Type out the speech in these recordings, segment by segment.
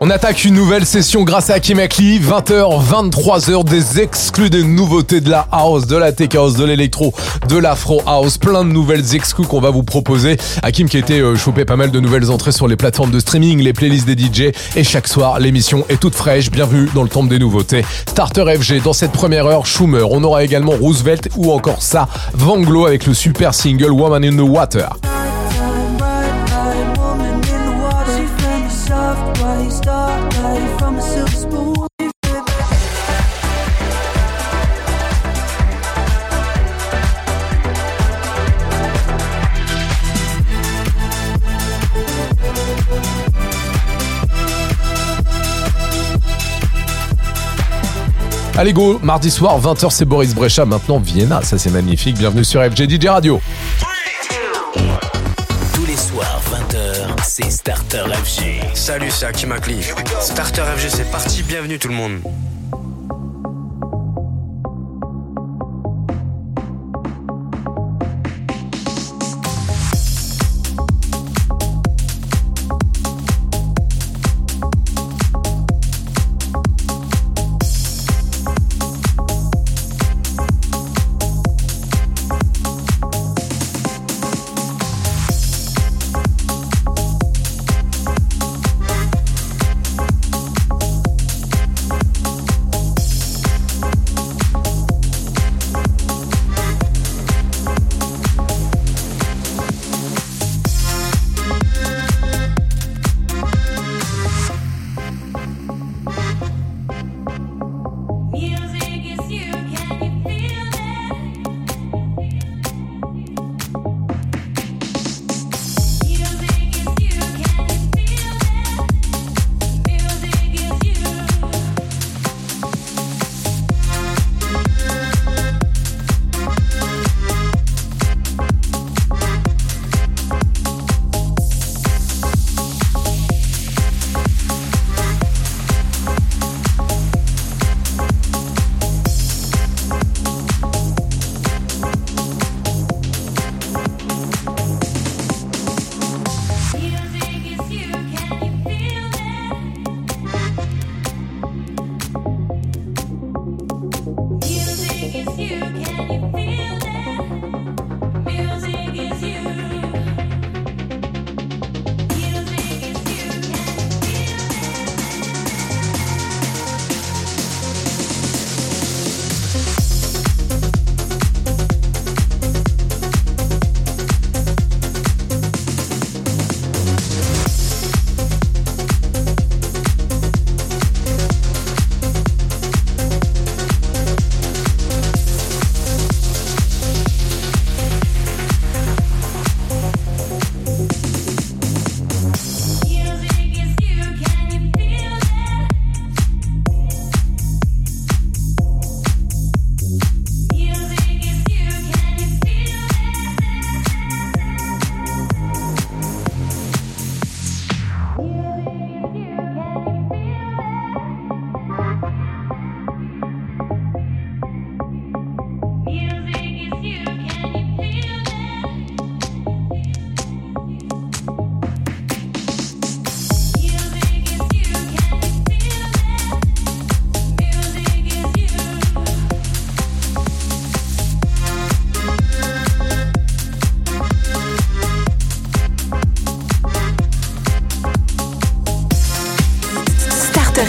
On attaque une nouvelle session grâce à Akli, 20h, 23h, des exclus, des nouveautés de la house, de la tech house, de l'électro, de l'afro house, plein de nouvelles exclus qu'on va vous proposer. Hakim qui été euh, chopé pas mal de nouvelles entrées sur les plateformes de streaming, les playlists des DJ, et chaque soir l'émission est toute fraîche, bienvenue dans le temple des nouveautés. Starter FG, dans cette première heure, Schumer, on aura également Roosevelt ou encore ça, Vanglo avec le super single Woman in the Water. Allez go, mardi soir, 20h c'est Boris Brecha, maintenant Vienna, ça c'est magnifique, bienvenue sur FG DJ Radio. Tous les soirs, 20h, c'est Starter FG. Salut, c'est Hakim Akli. Starter FG, c'est parti, bienvenue tout le monde.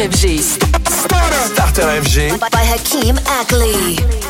FG. Starter FG. By Hakim Akli. Down,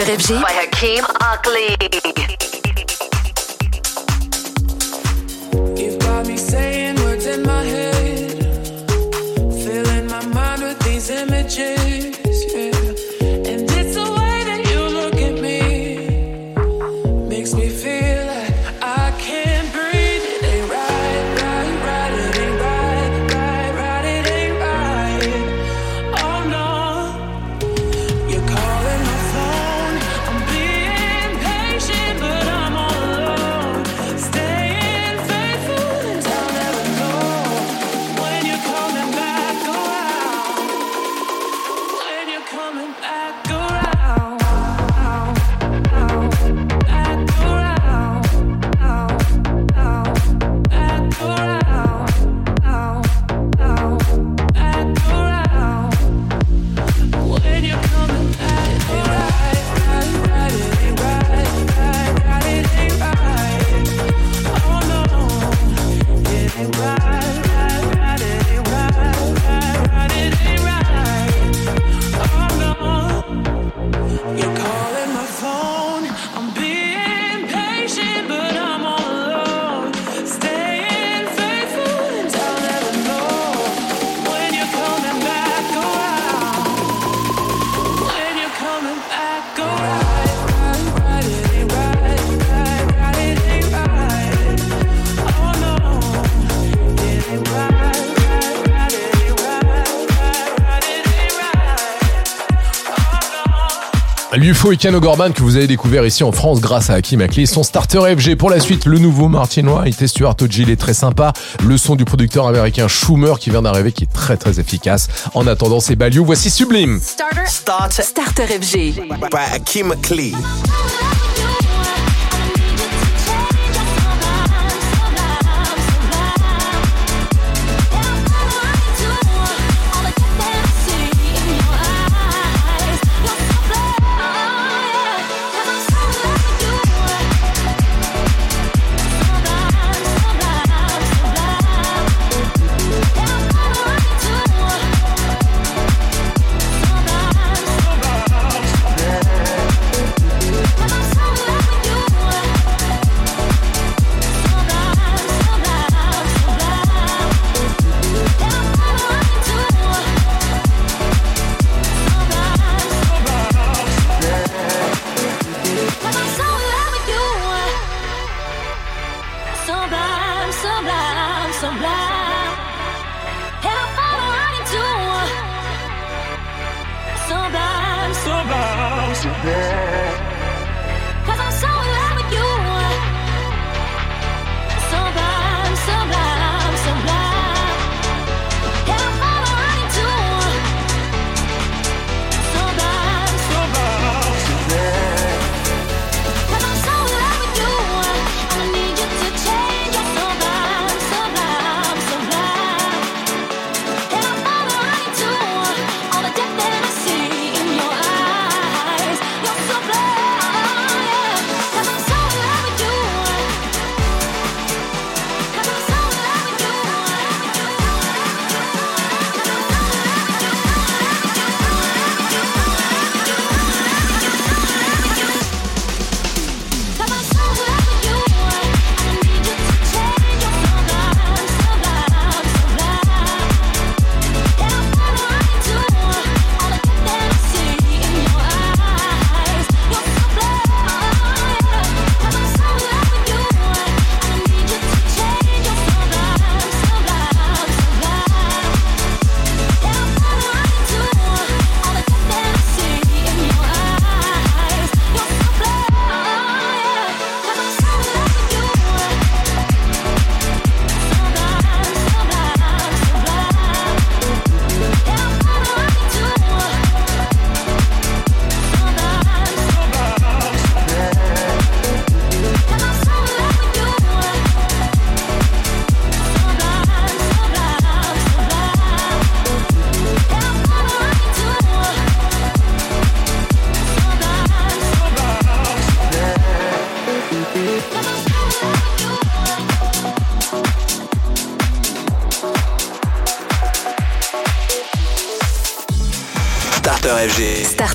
by Hakeem L'UFO et Kano Gorban que vous avez découvert ici en France grâce à Hakim Akli. Son starter FG pour la suite, le nouveau Martinois, il était Stuart Oji, il est très sympa. Le son du producteur américain Schumer qui vient d'arriver, qui est très très efficace. En attendant, c'est Baliou. Voici Sublime. Starter. Starter. Starter FG. By Hakim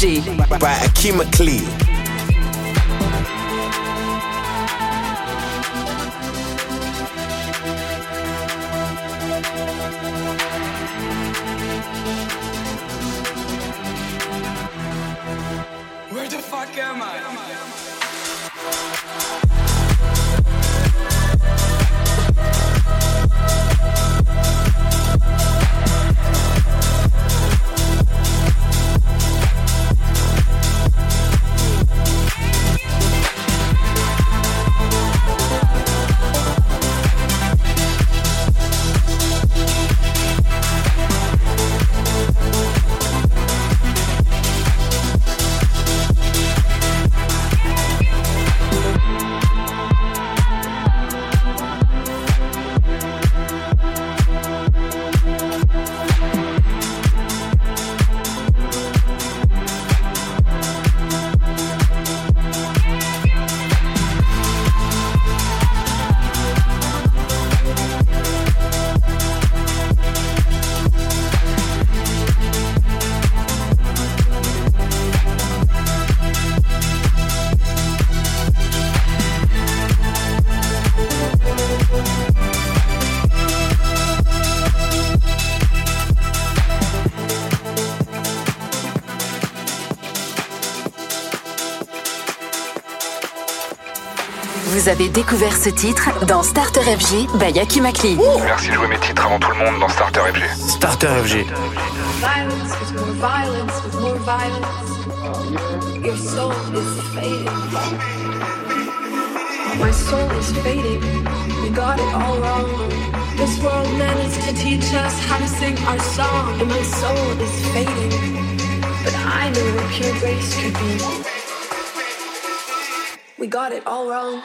Starter FG. By Akeem Clee. Avez découvert ce titre dans Starter FG by Hakim Akli. Merci de jouer mes titres avant tout le monde dans Starter FG. Starter FG. Violence with more violence with more violence. Your soul is fading. My soul is fading. We got it all wrong. This world managed to teach us how to sing our song, and my soul is fading. But I know what pure grace could be. We got it all wrong.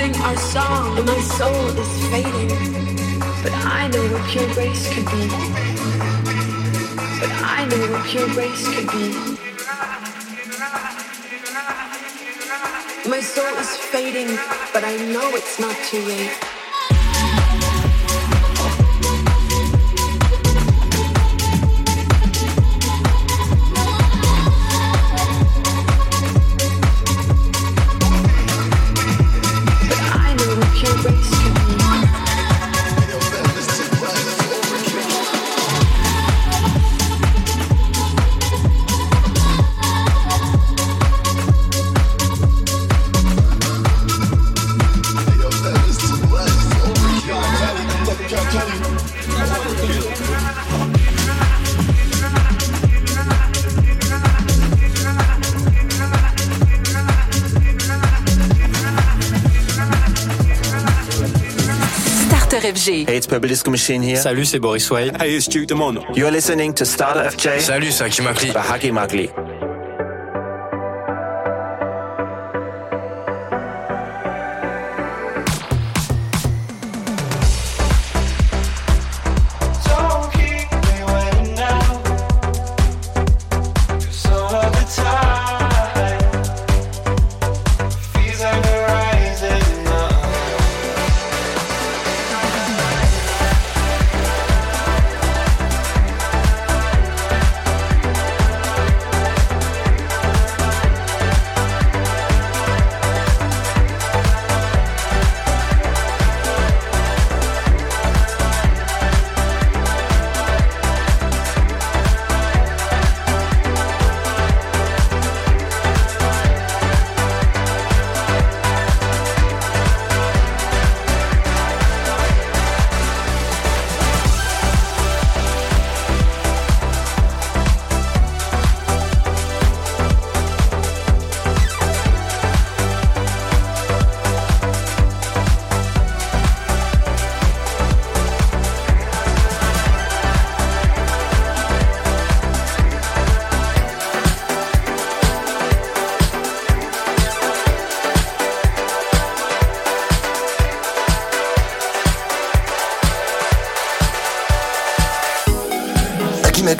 sing our song and my soul is fading. But I know what pure grace could be. But I know what pure grace could be. My soul is fading, but I know it's not too late. Machine here. Salut, c'est Boris Wade. Hey, it's Duke You're listening to Starter FJ. Salut, c'est Akimakli.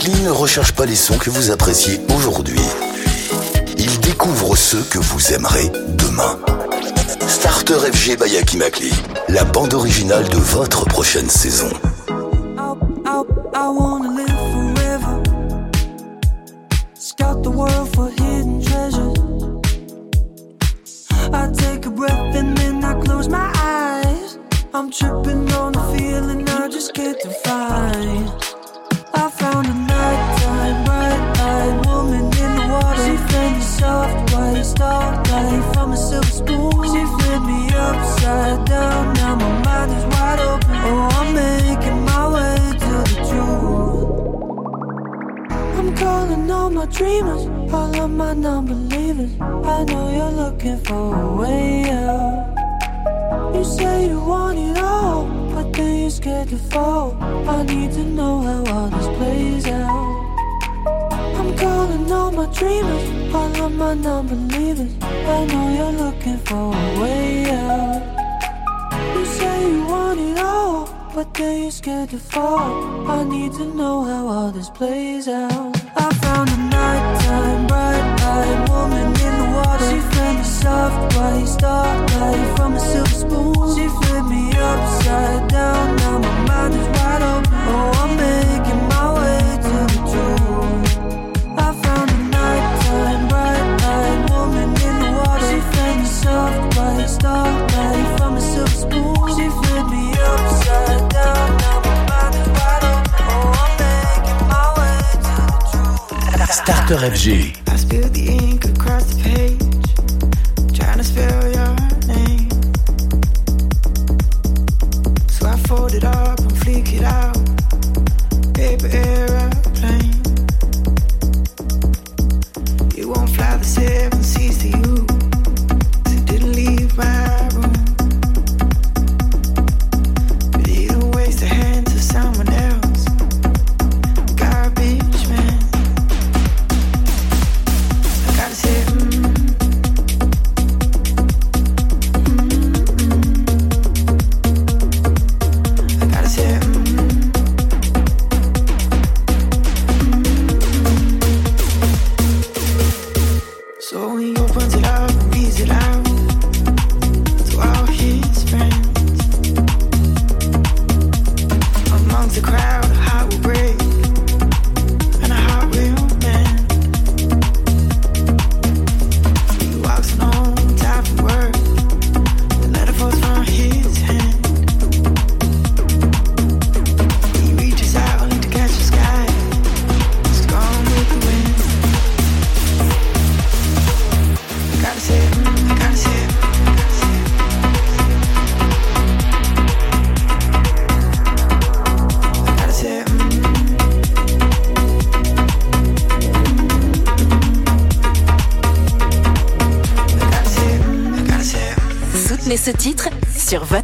Franklin ne recherche pas les sons que vous appréciez aujourd'hui. Il découvre ceux que vous aimerez demain. Starter FG by la bande originale de votre prochaine saison.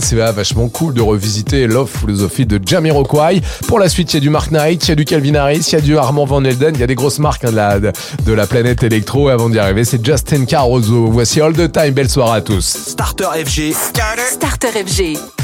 C'est vachement cool de revisiter Love Philosophy de Jamiroquai. Pour la suite, il y a du Mark Knight, il y a du Calvin Harris, il y a du Armand Van Elden, il y a des grosses marques hein, de, la, de, la, planète électro. Et avant d'y arriver, c'est Justin Caruso. Voici All the Time, belle soirée à tous. Starter FG. Starter FG.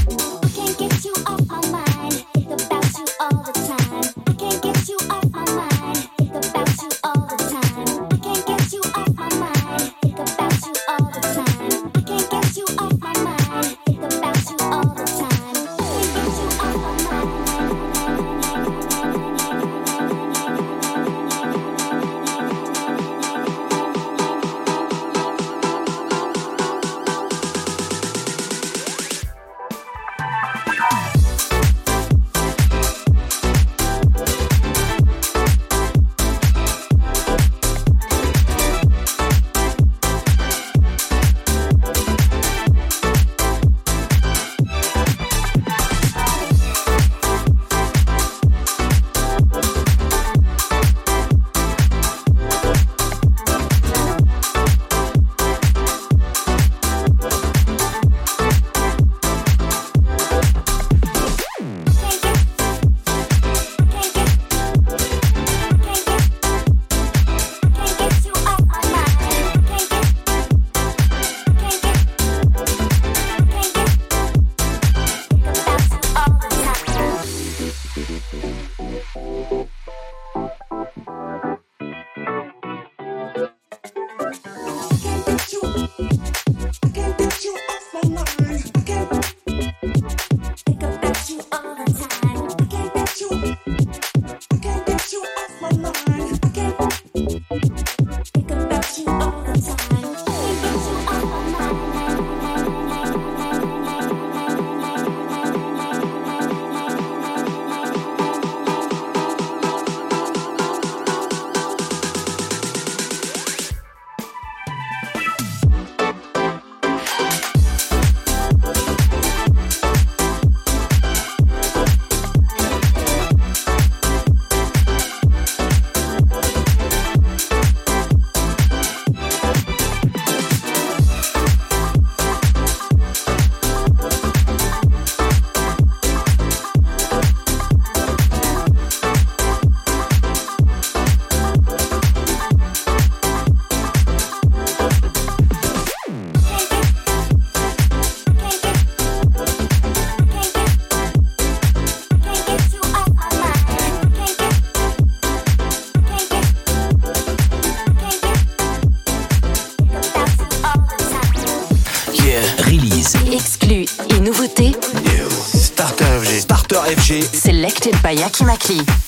By Akimakli.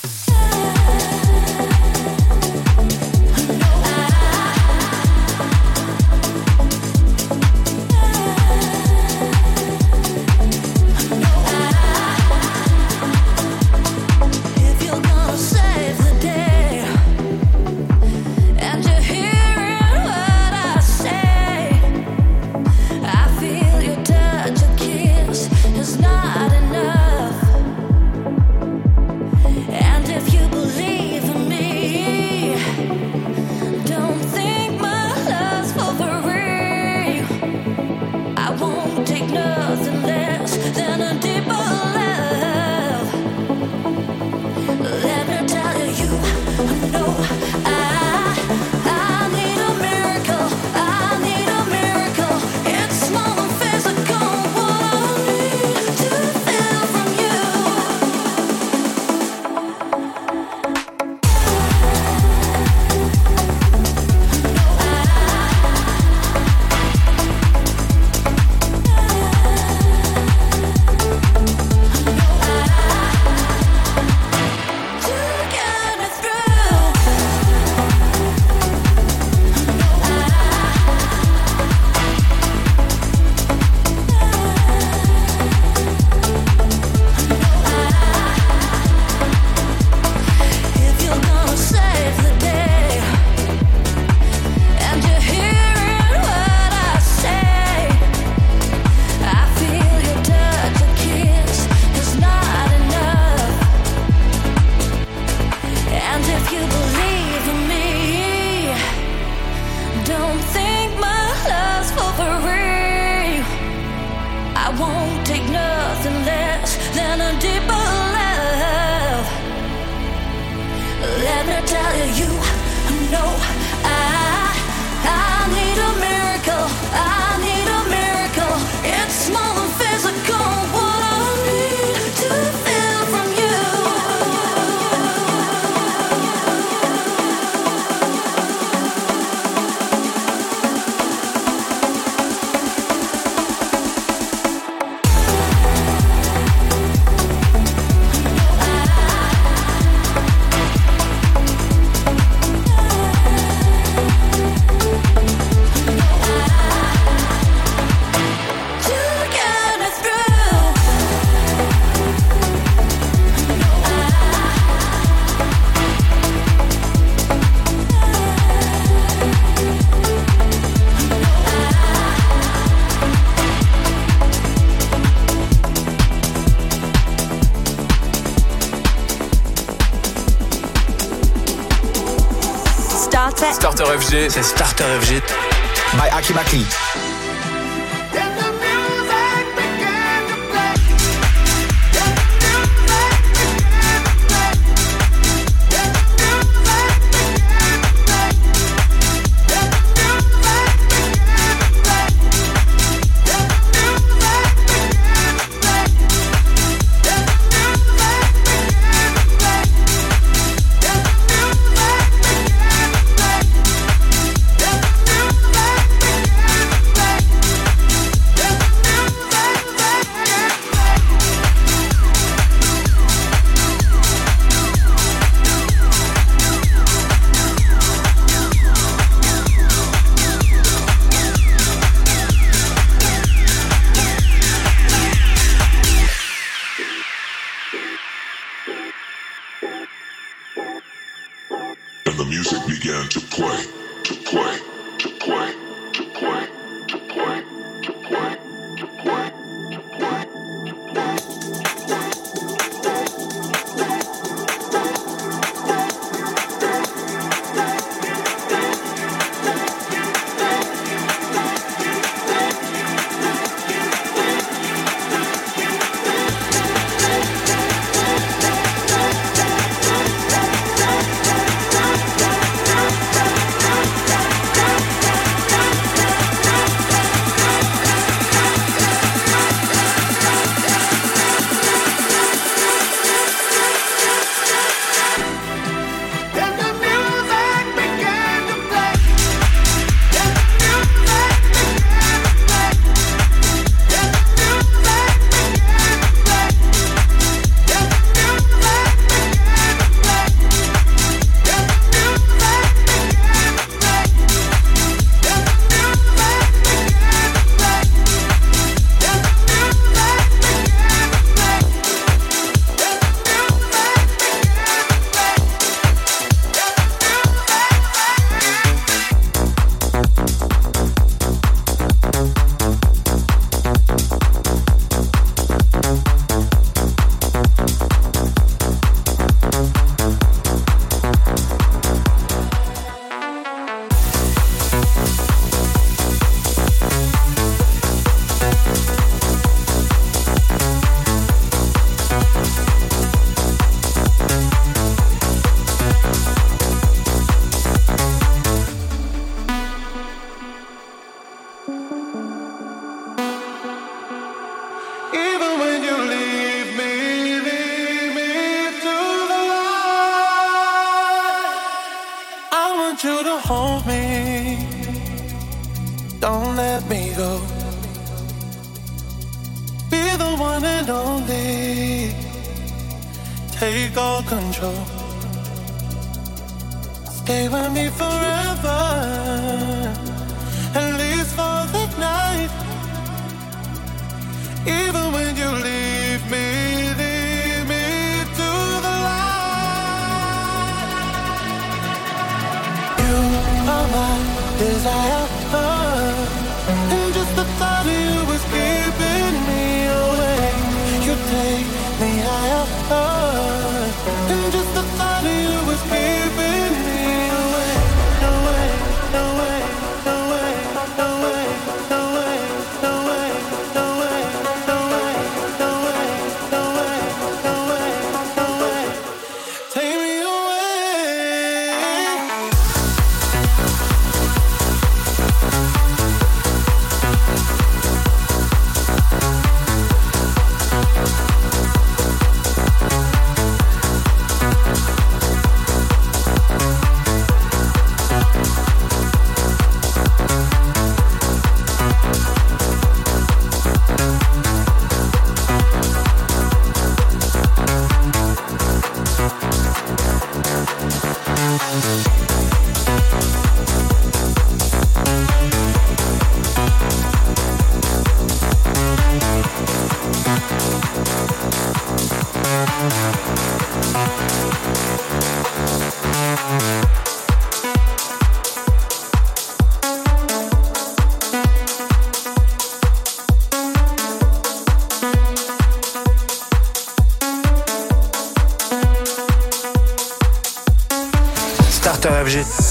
Starter FG,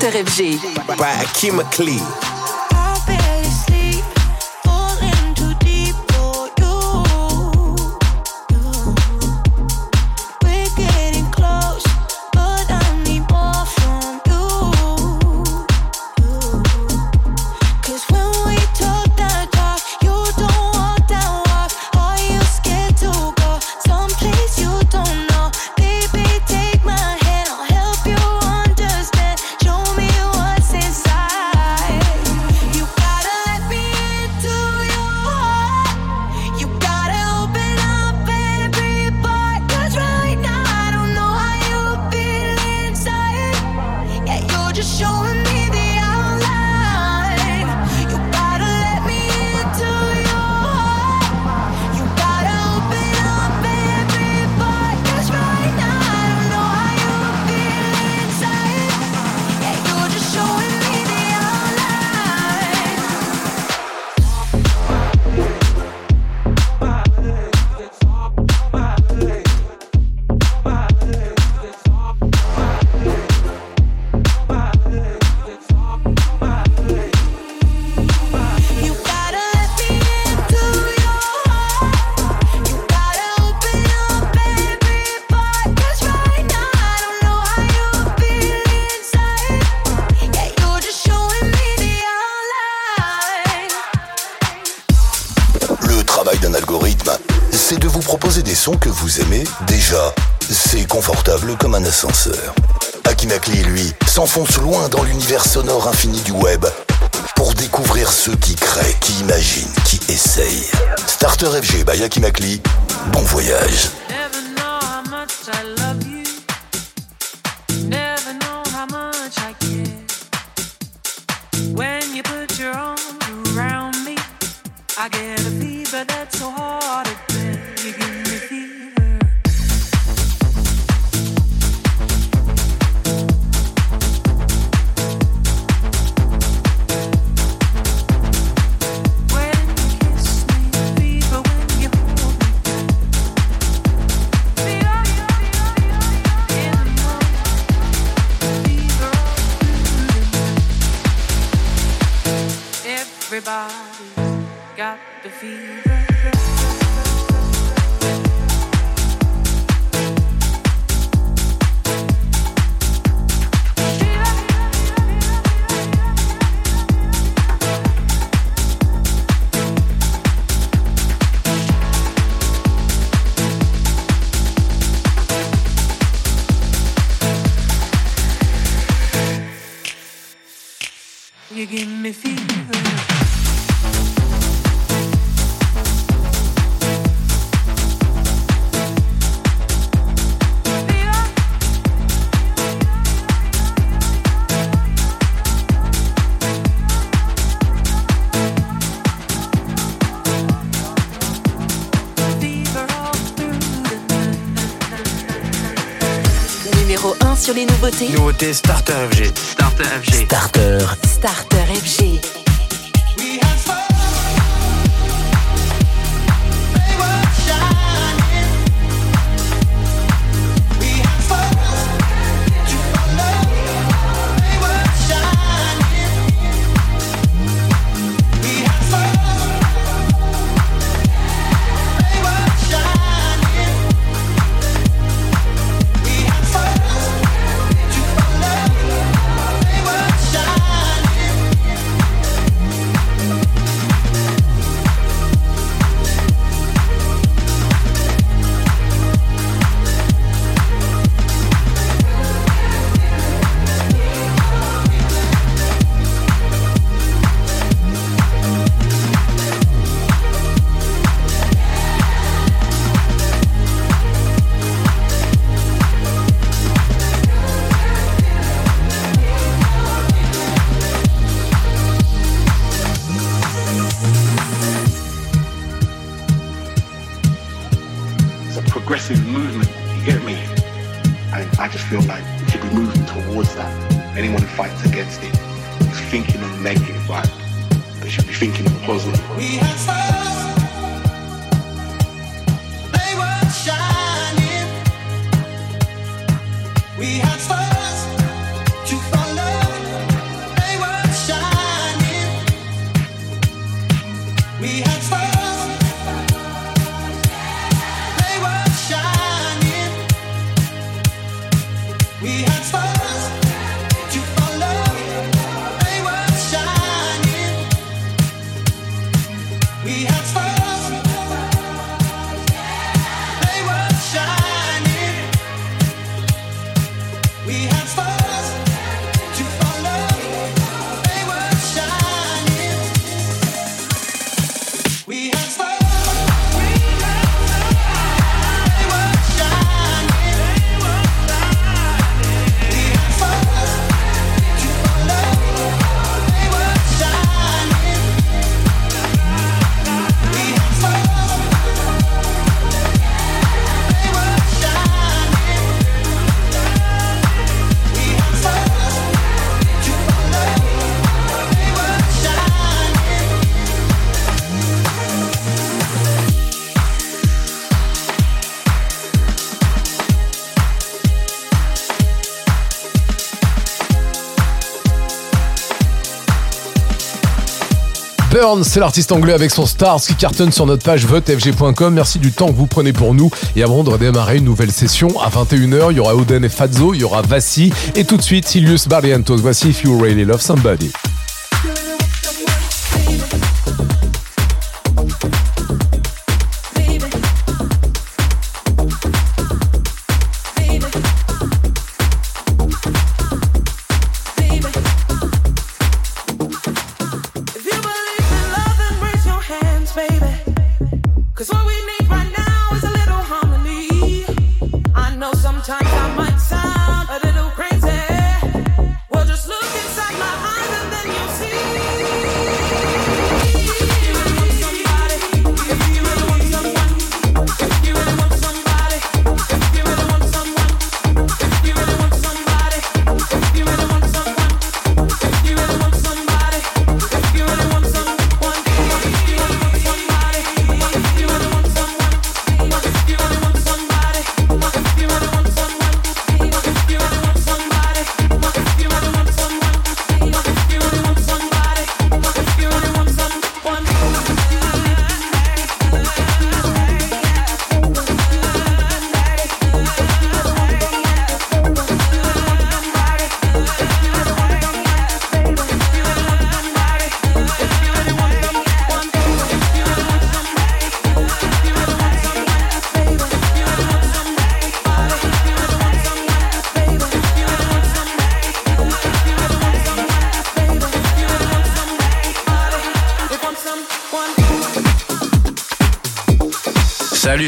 Starter FG. By Akima s'enfonce loin dans l'univers sonore infini du web pour découvrir ceux qui créent, qui imaginent, qui essayent. Starter FG by bon voyage. Nouveauté. Nouveauté Starter FG. Starter FG. Starter. Starter FG. C'est l'artiste anglais avec son Stars qui cartonne sur notre page votefg.com. Merci du temps que vous prenez pour nous. Et avant de redémarrer une nouvelle session, à 21h, il y aura Oden et Fazzo, il y aura Vassi. Et tout de suite, Silius Barrientos. Voici If You Really Love Somebody.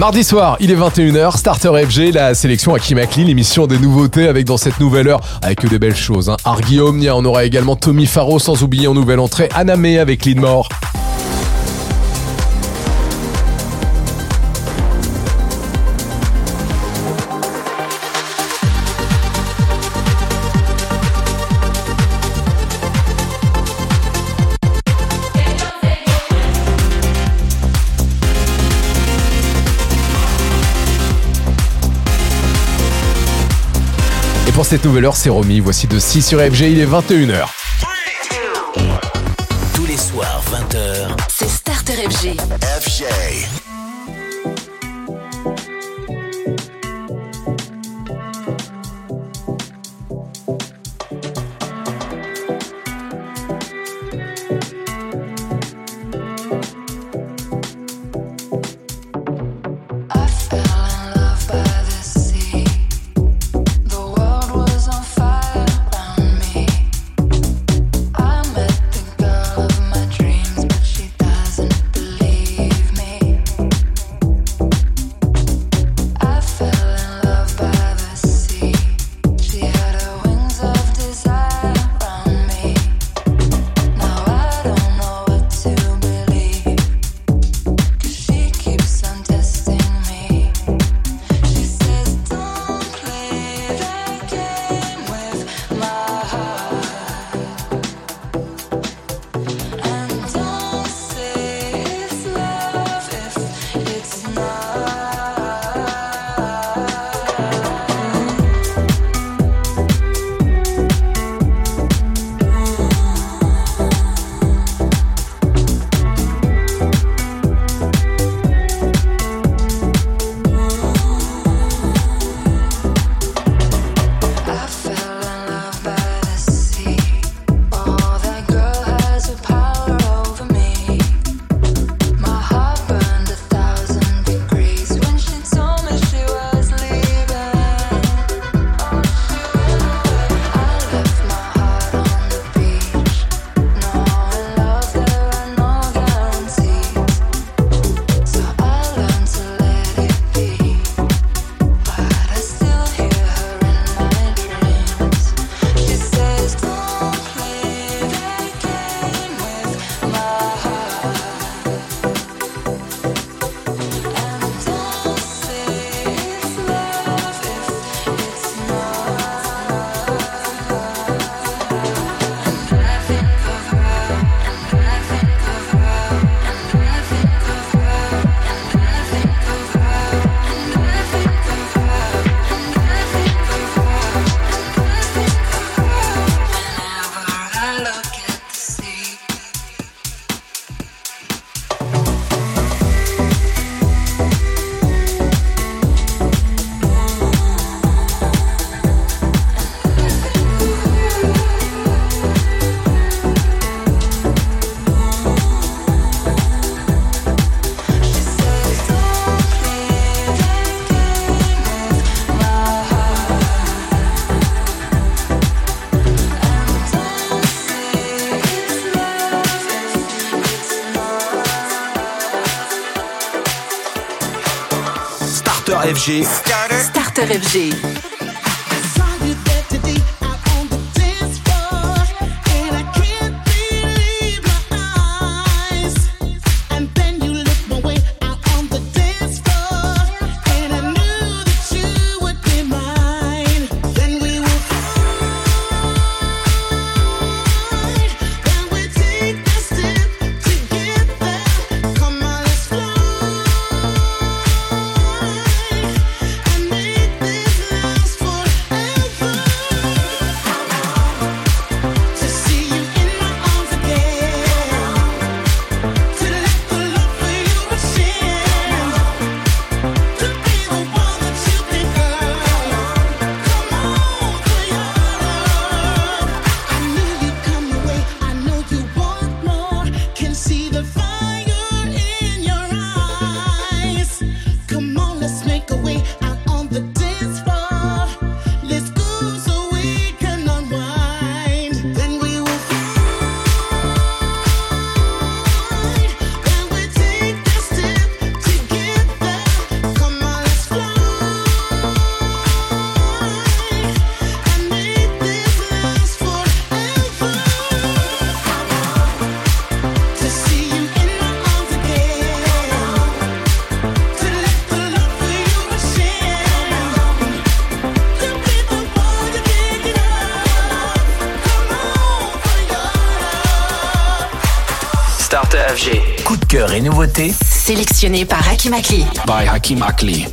Mardi soir, il est 21h, Starter FG, la sélection Akimakli, l'émission des nouveautés avec dans cette nouvelle heure, avec que des belles choses. Hein. Argy Omnia, on aura également Tommy Faro, sans oublier en nouvelle entrée Anamé avec. Et cette nouvelle heure, c'est Romy. Voici de 6 sur FG, il est 21h. Tous les soirs, 20h. C'est Starter FG. FG. FG. Starter FG. cœur et nouveautés sélectionnés par Hakim Akli. By Hakim Akli.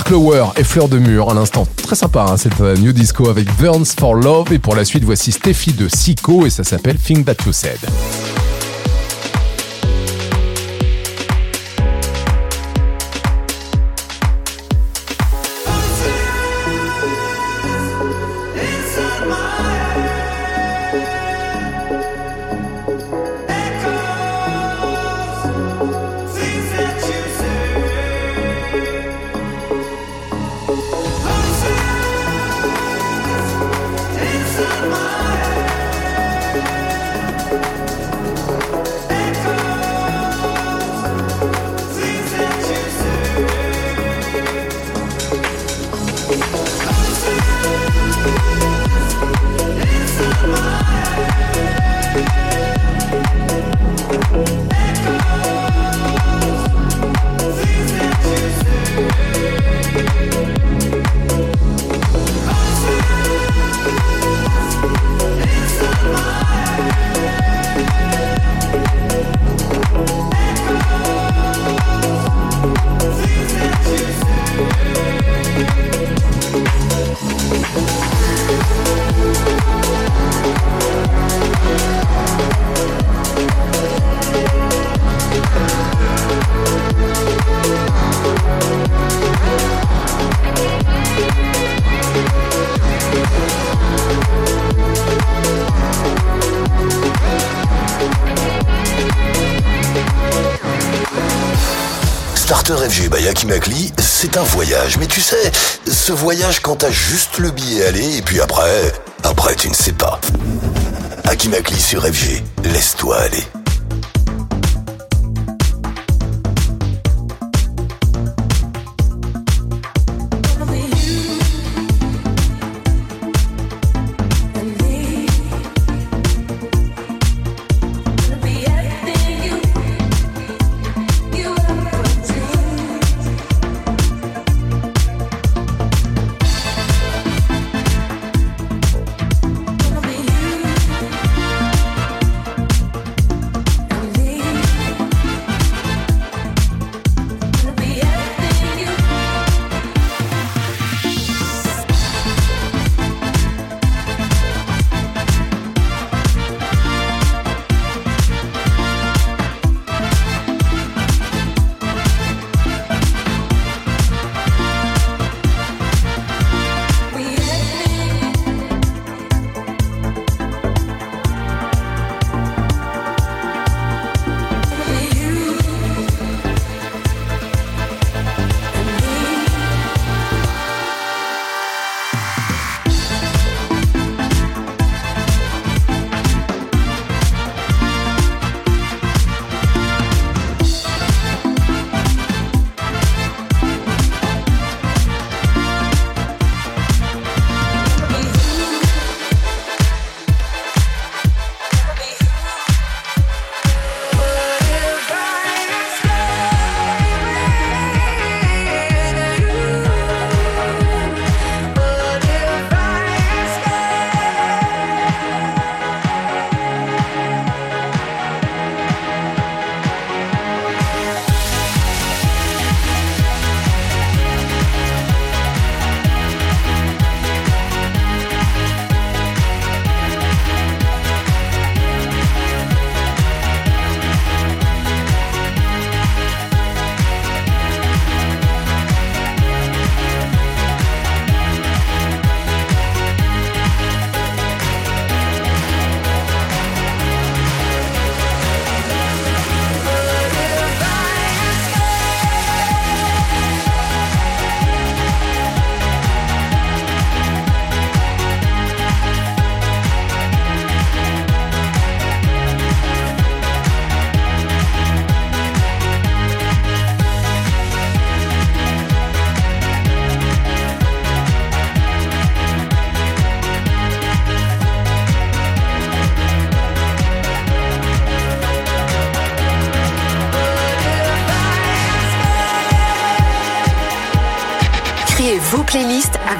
Marc Lower et Fleur de Mur à l'instant. Très sympa hein, cette new disco avec Burns for Love. Et pour la suite, voici Steffi de Sico et ça s'appelle Think That You Said. Mais tu sais, ce voyage quand t'as juste le billet aller et puis après, après tu ne sais pas. Akimakli sur FG,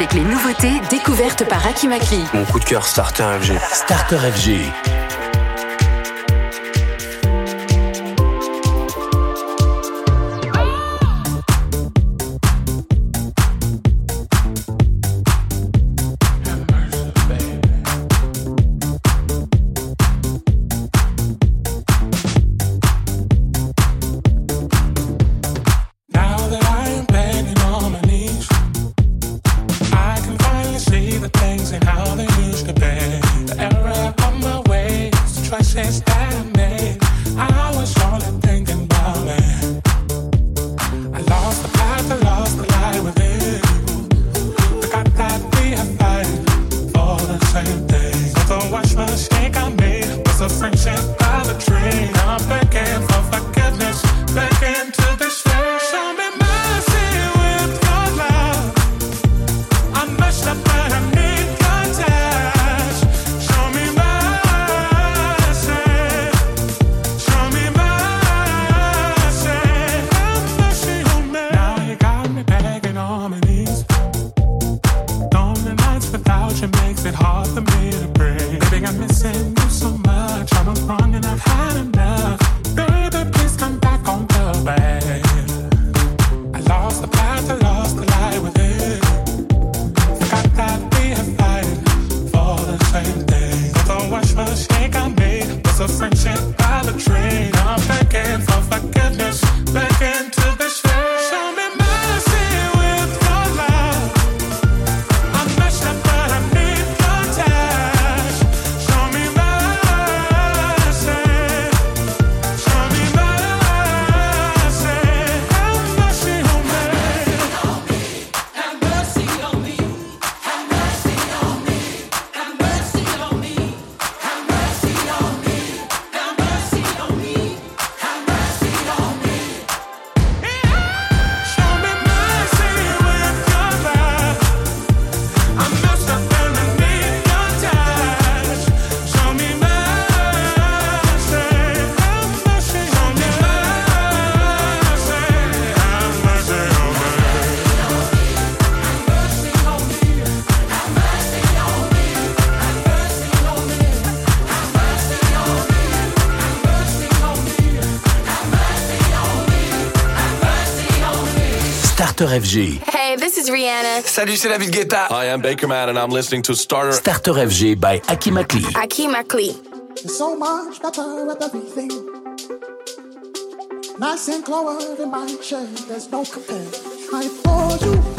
avec les nouveautés découvertes par Akimakli. Mon coup de cœur Starter FG. Starter FG. Starter FG. Hey, this is Rihanna. Salut, c'est David Guetta. Hi, I'm Baker Man and I'm listening to Starter Starter FG by Aki Makli. Aki Makli. So much better at everything. Nice and clover in my chair, there's no compare. I pour you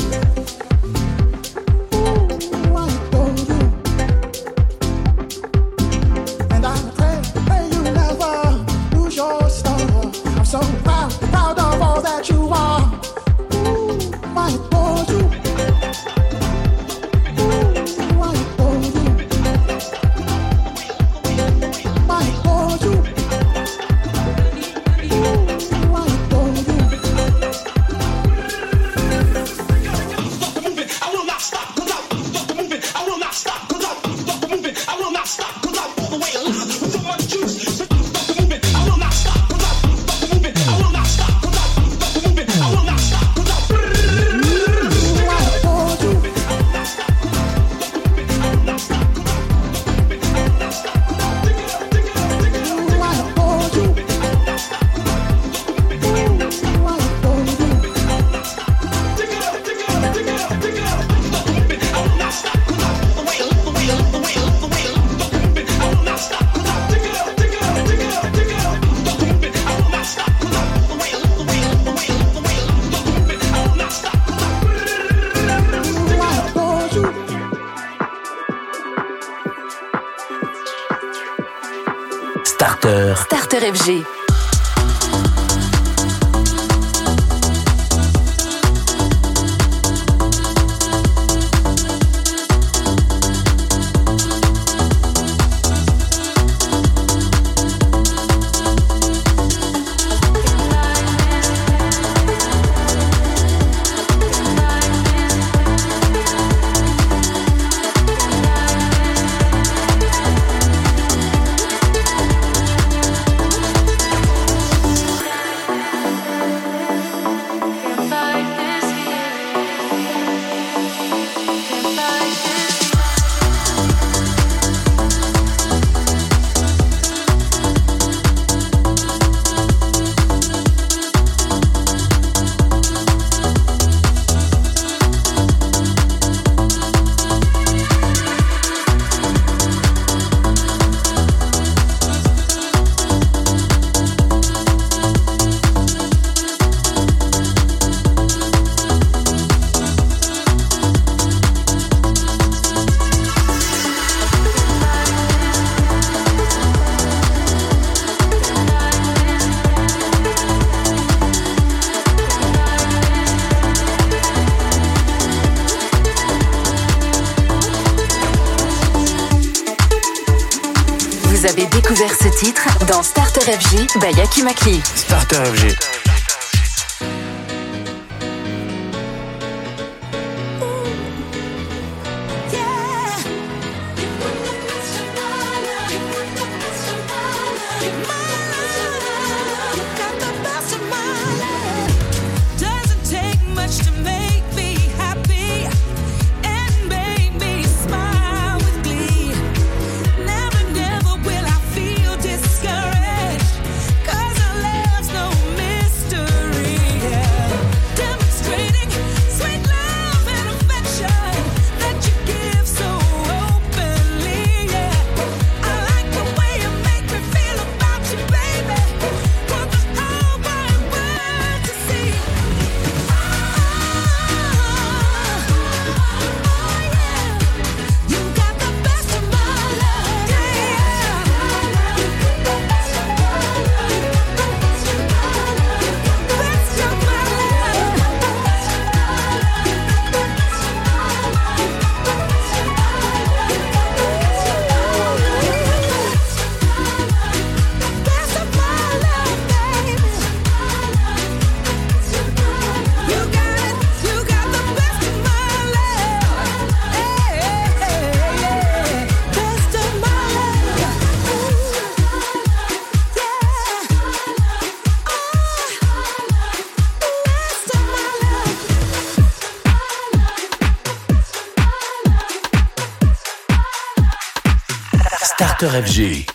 Maquis. Starter FG.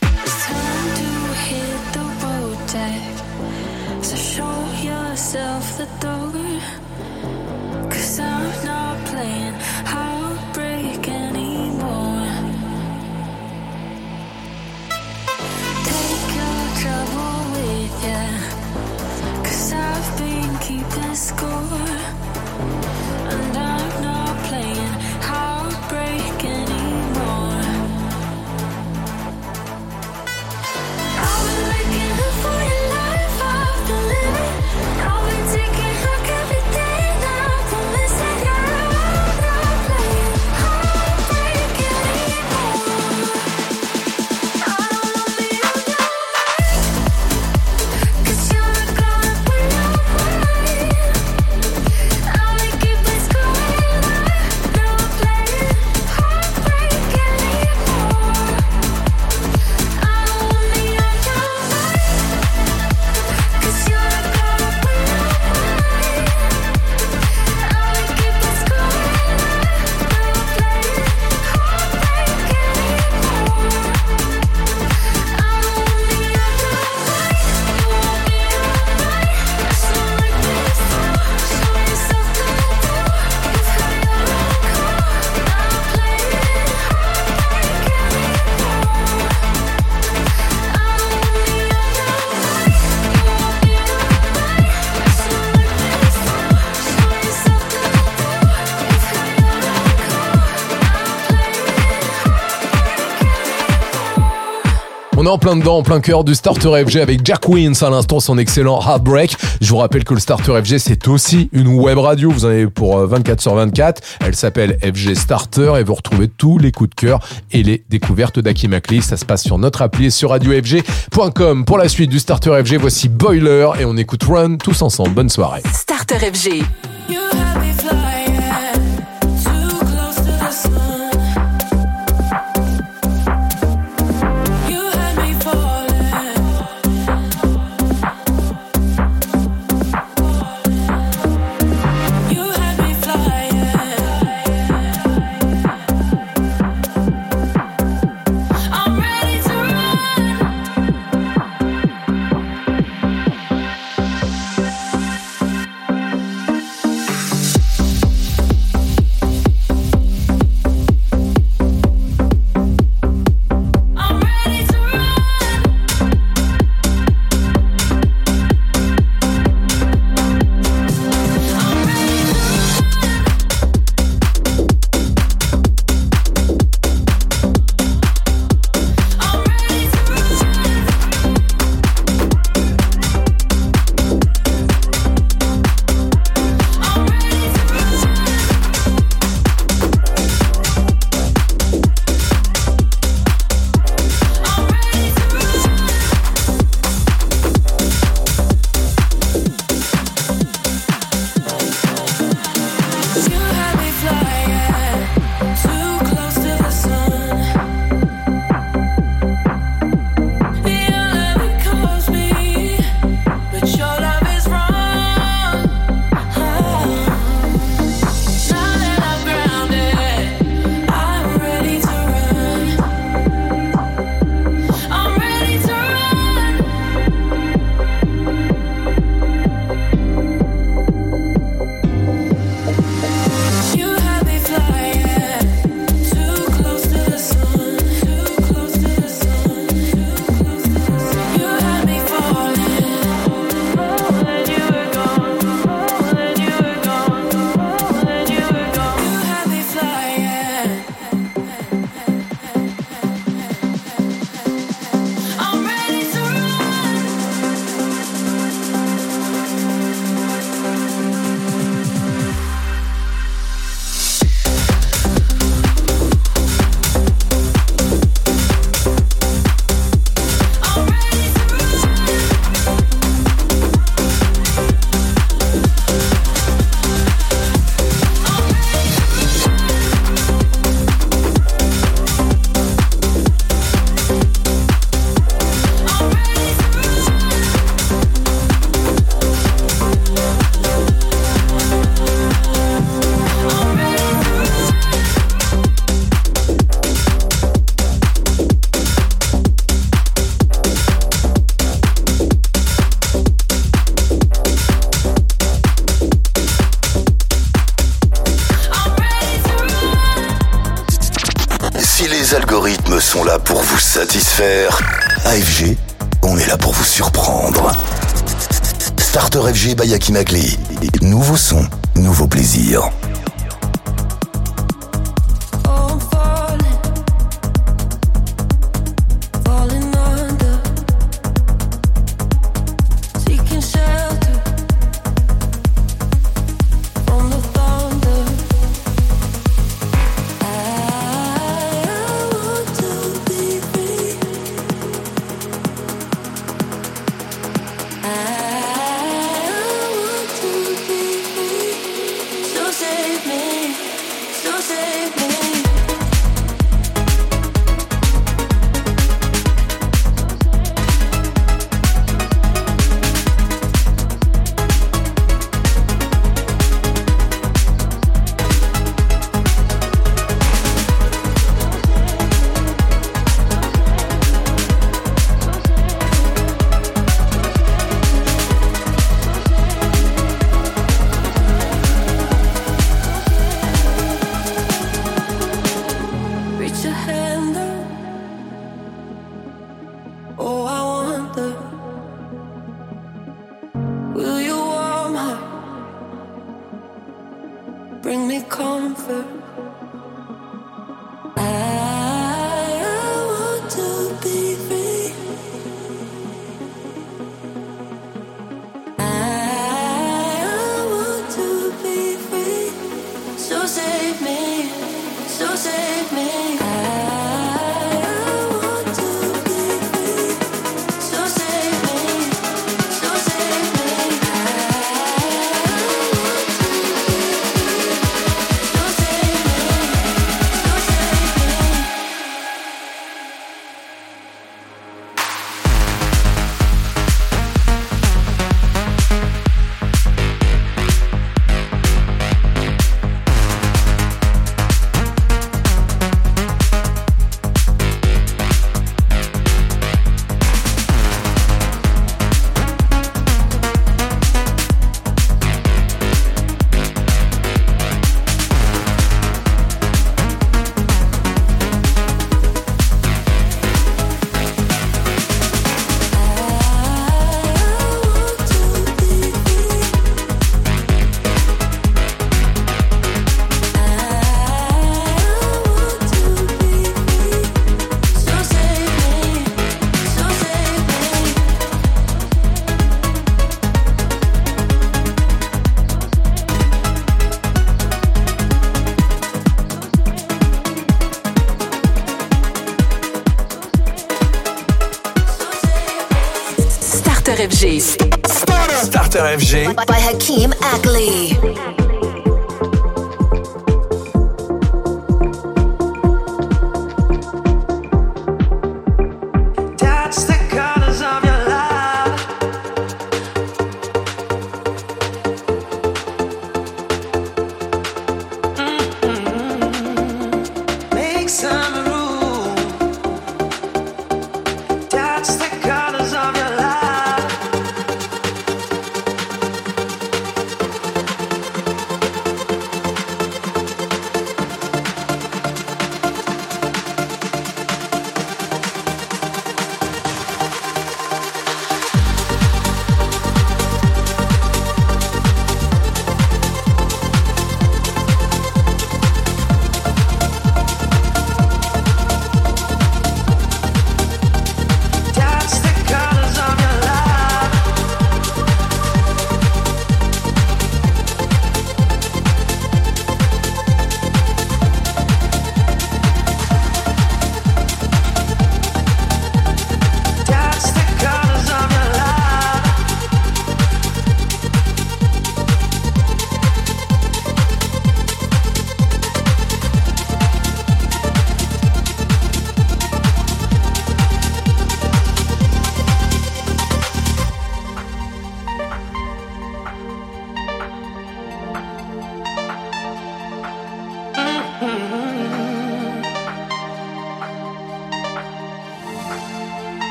en plein dedans, en plein cœur du Starter FG avec Jack Wins à l'instant, son excellent Heartbreak. Je vous rappelle que le Starter FG, c'est aussi une web radio. Vous en avez pour euh, 24 sur 24. Elle s'appelle FG Starter et vous retrouvez tous les coups de cœur et les découvertes d'Akimakli. Ça se passe sur notre appli et sur radiofg.com. Pour la suite du Starter FG, voici Boiler et on écoute Run tous ensemble. Bonne soirée. Starter FG. FG comfort. Starter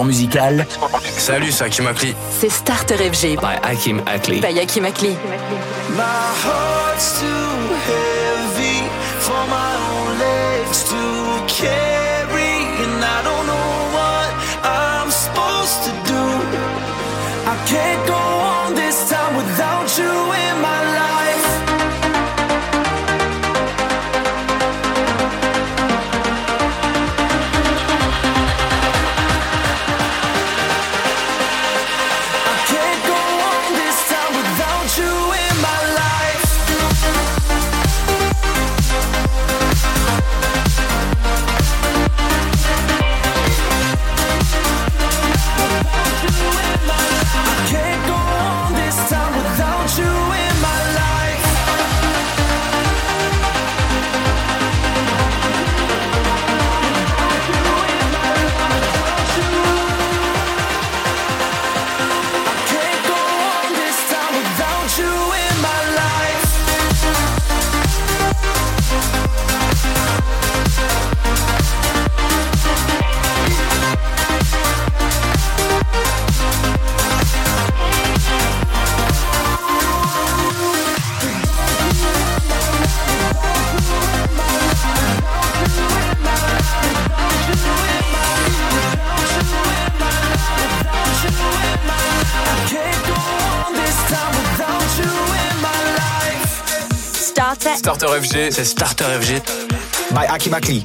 musical. Salut, c'est Hakim Akli. C'est Starter FG. By Hakim Akli. By Hakim Akli. My heart's too heavy for my own legs to care. FG, c'est Starter FG. By Akimakli.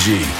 Energy.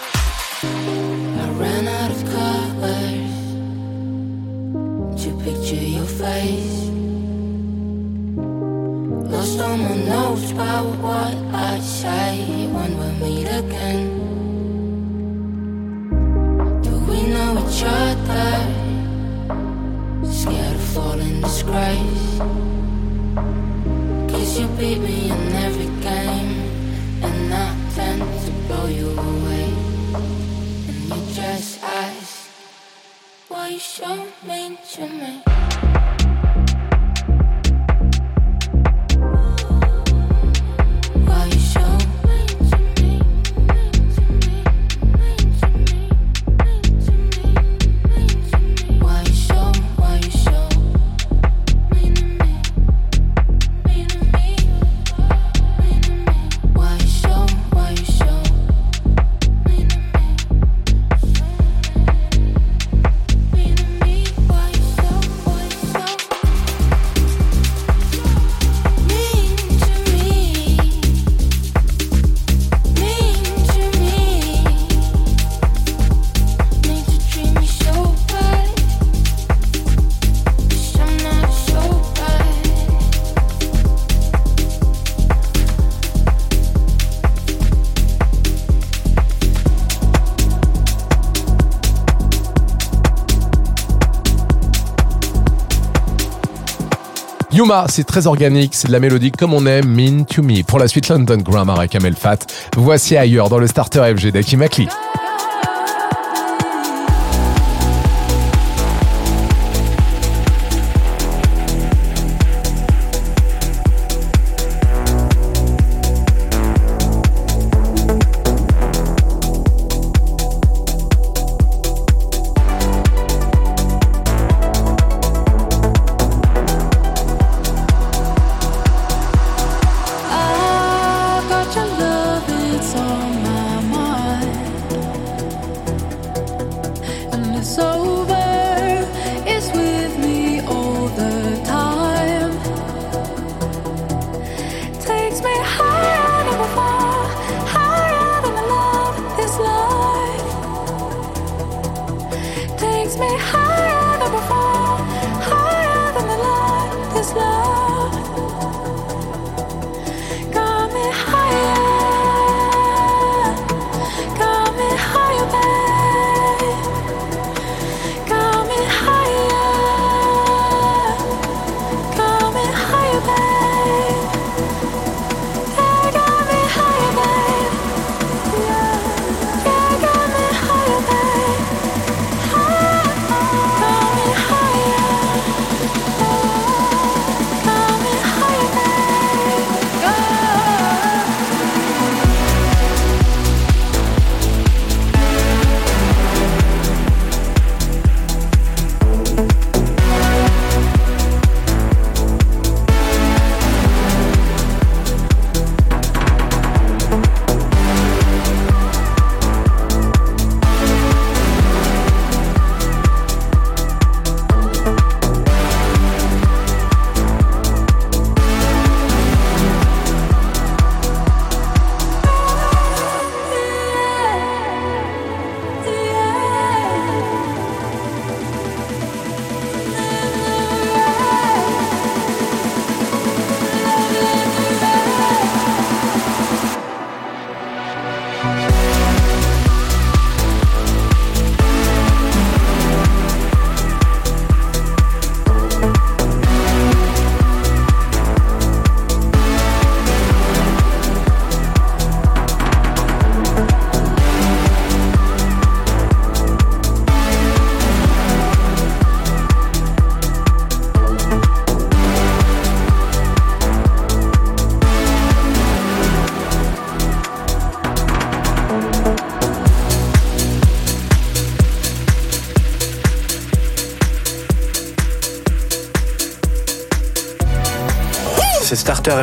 Yuma, c'est très organique, c'est de la mélodie comme on aime, Mean to Me. Pour la suite, London Grammar avec Amel Fat. Voici ailleurs dans le starter FG d'Aki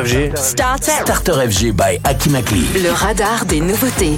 Starter. FG by Akimakli. Le radar des nouveautés.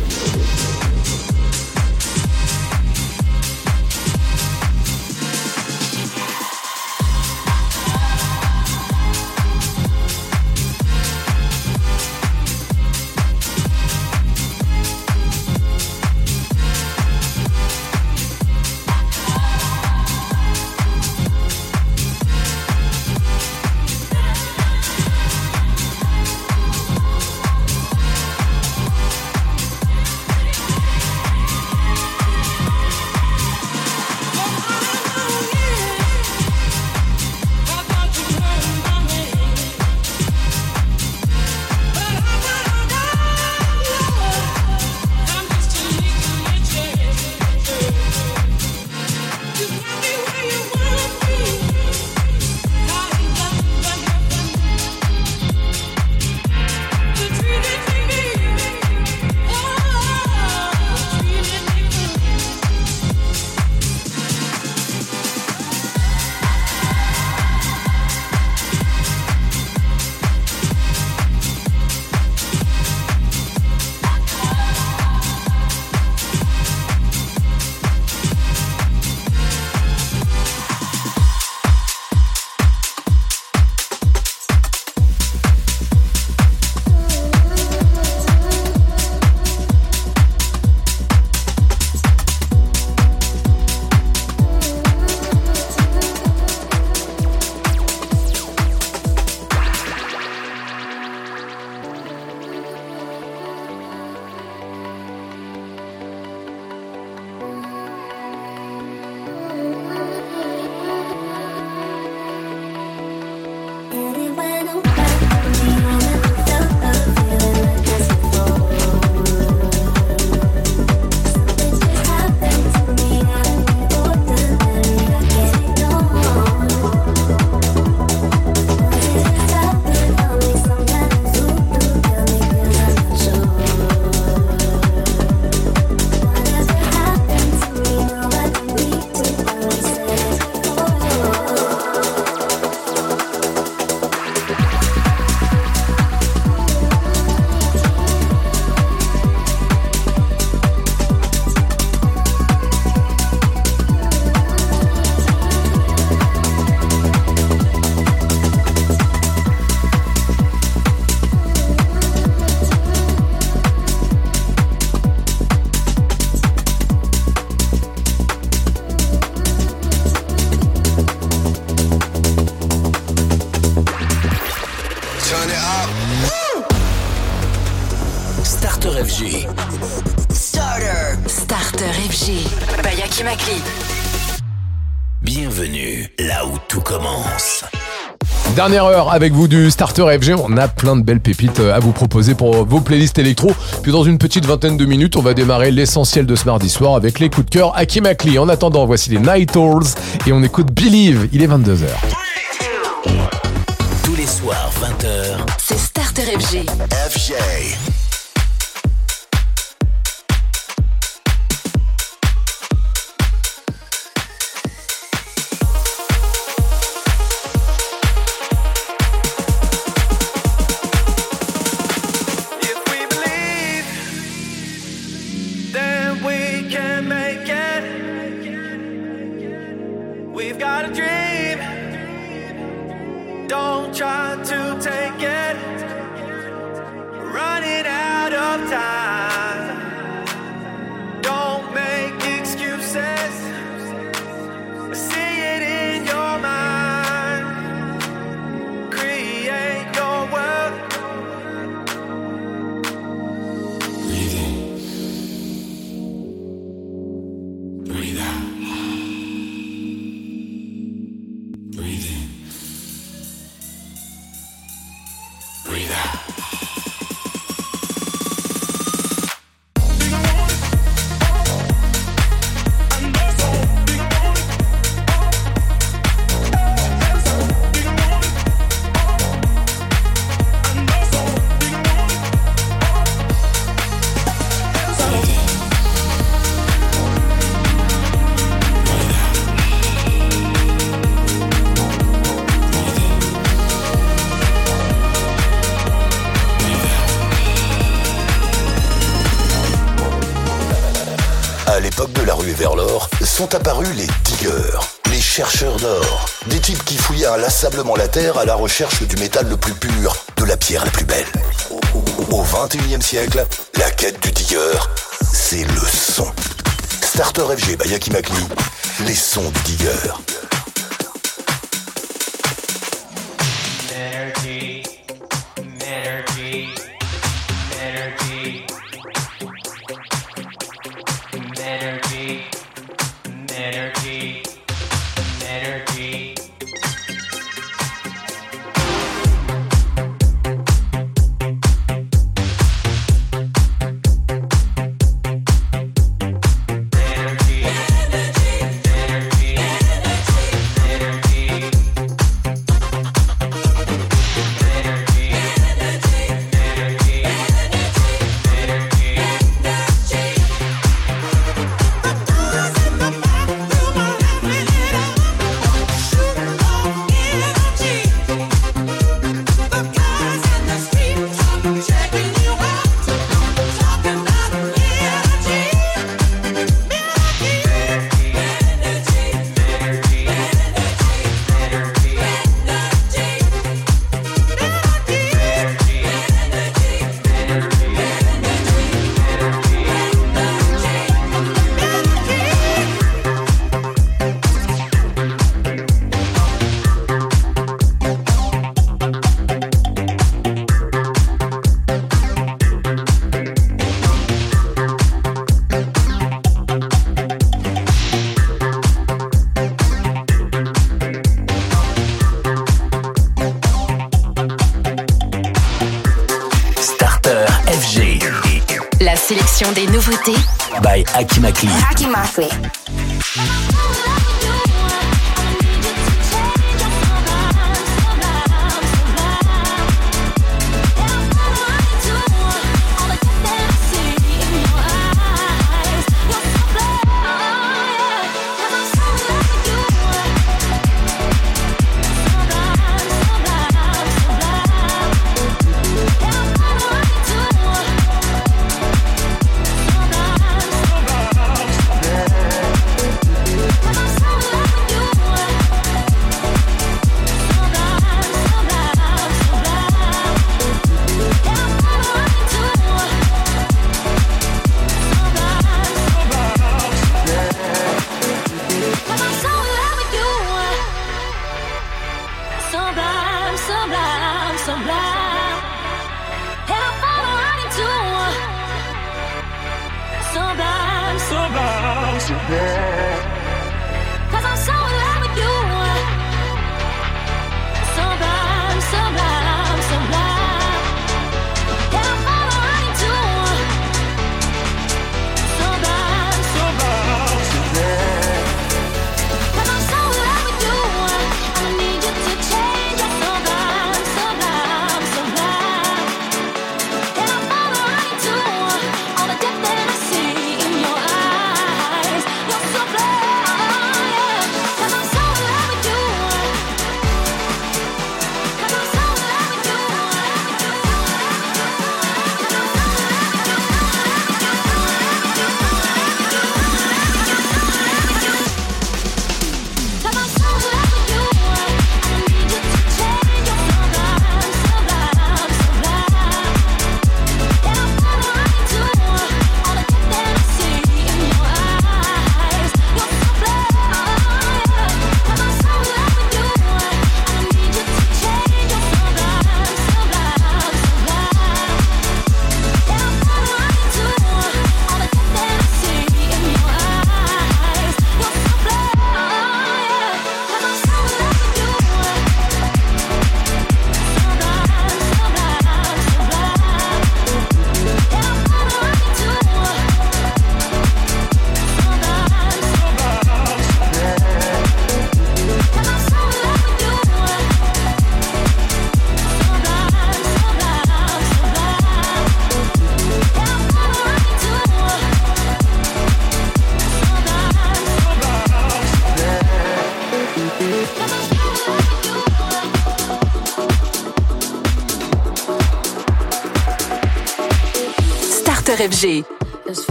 Dernière heure avec vous du Starter FG, on a plein de belles pépites euh, à vous proposer pour vos playlists électro. Puis dans une petite vingtaine de minutes, on va démarrer l'essentiel de ce mardi soir avec les coups de cœur Aki Makli. En attendant, voici les Night Owls et on écoute Believe, il est 22h. Tous les soirs, 20h. C'est Starter FG. FG. la terre à la recherche du métal le plus pur, de la pierre la plus belle. Au XXIe siècle, la quête du digger, c'est le son. Starter FG Bayaki Makli, les sons du digger.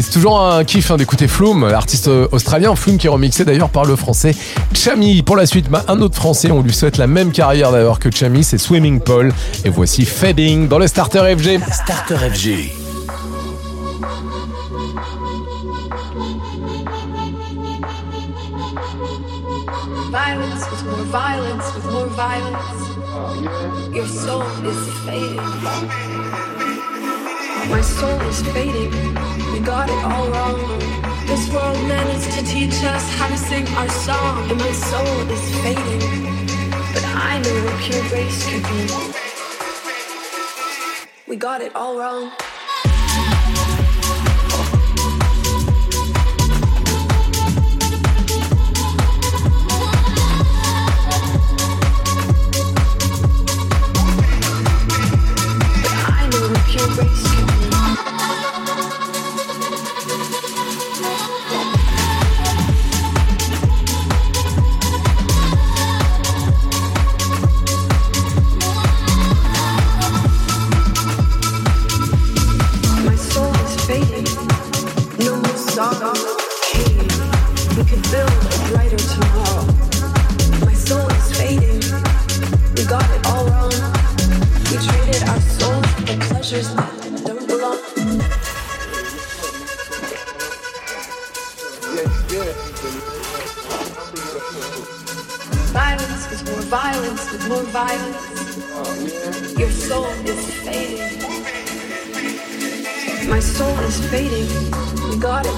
C'est toujours un kiff hein, d'écouter Flume, l'artiste euh, australien, Flume qui est remixé d'ailleurs par le français Chami. Pour la suite, bah, un autre français, on lui souhaite la même carrière d'ailleurs que Chami, c'est Swimming Paul. Et voici Fading dans le Starter FG. Starter FG. Got it all wrong.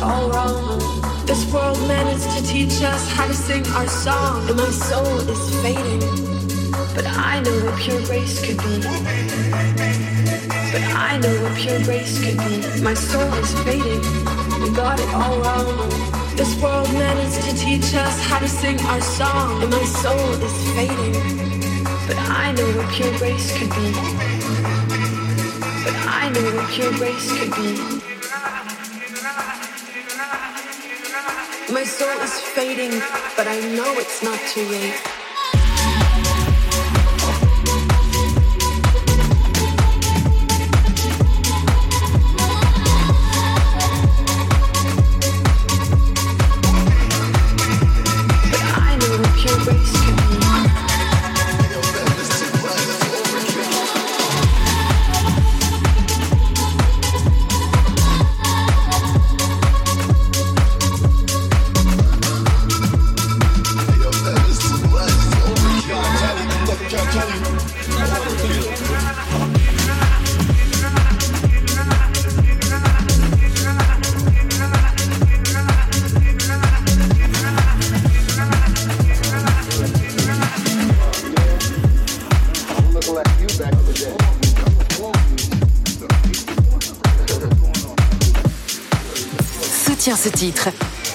All wrong. This world managed to teach us how to sing our song, and my soul is fading. But I know what pure grace could be. But I know what pure grace could be. My soul is fading. We got it all wrong. This world managed to teach us how to sing our song, and my soul is fading. But I know what pure grace could be. But I know what pure grace could be. My soul is fading, but I know it's not too late.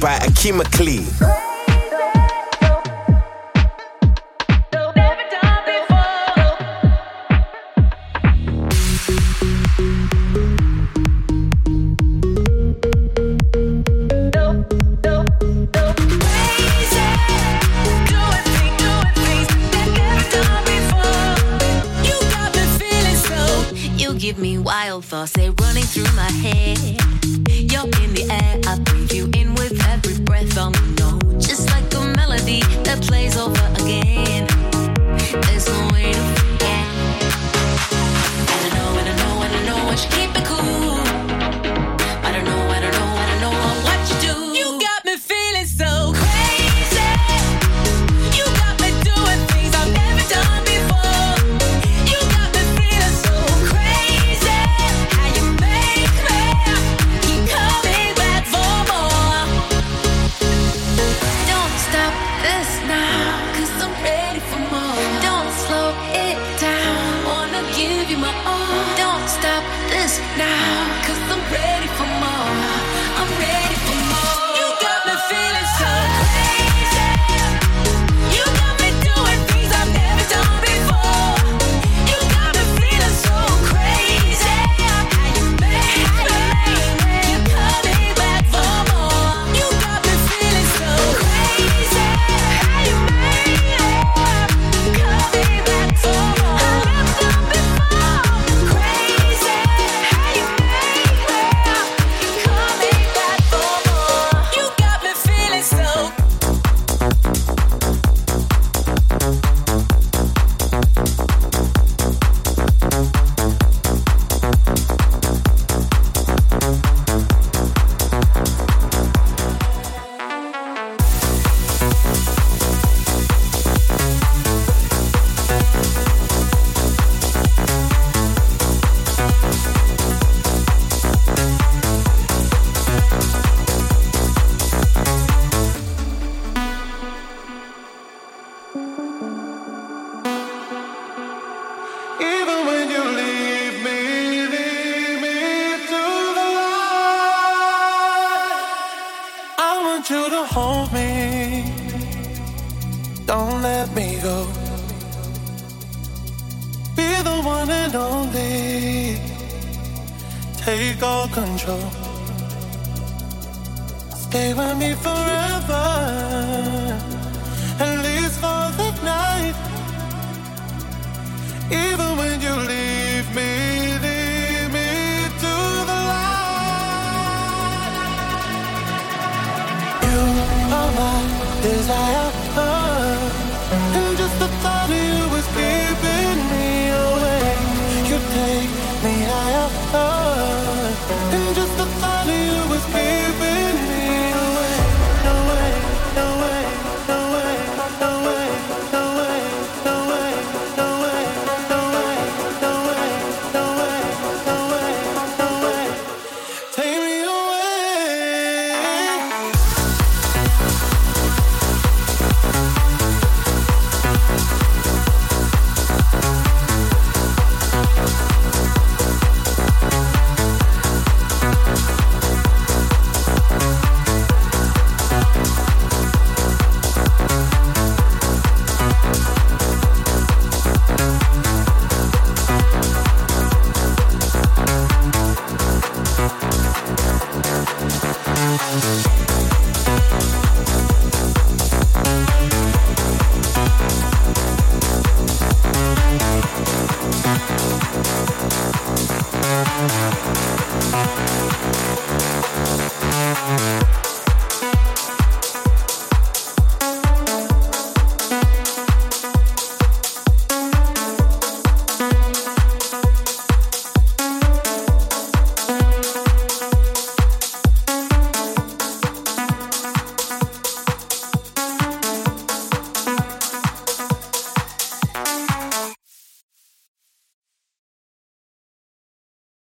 By Akima Klee.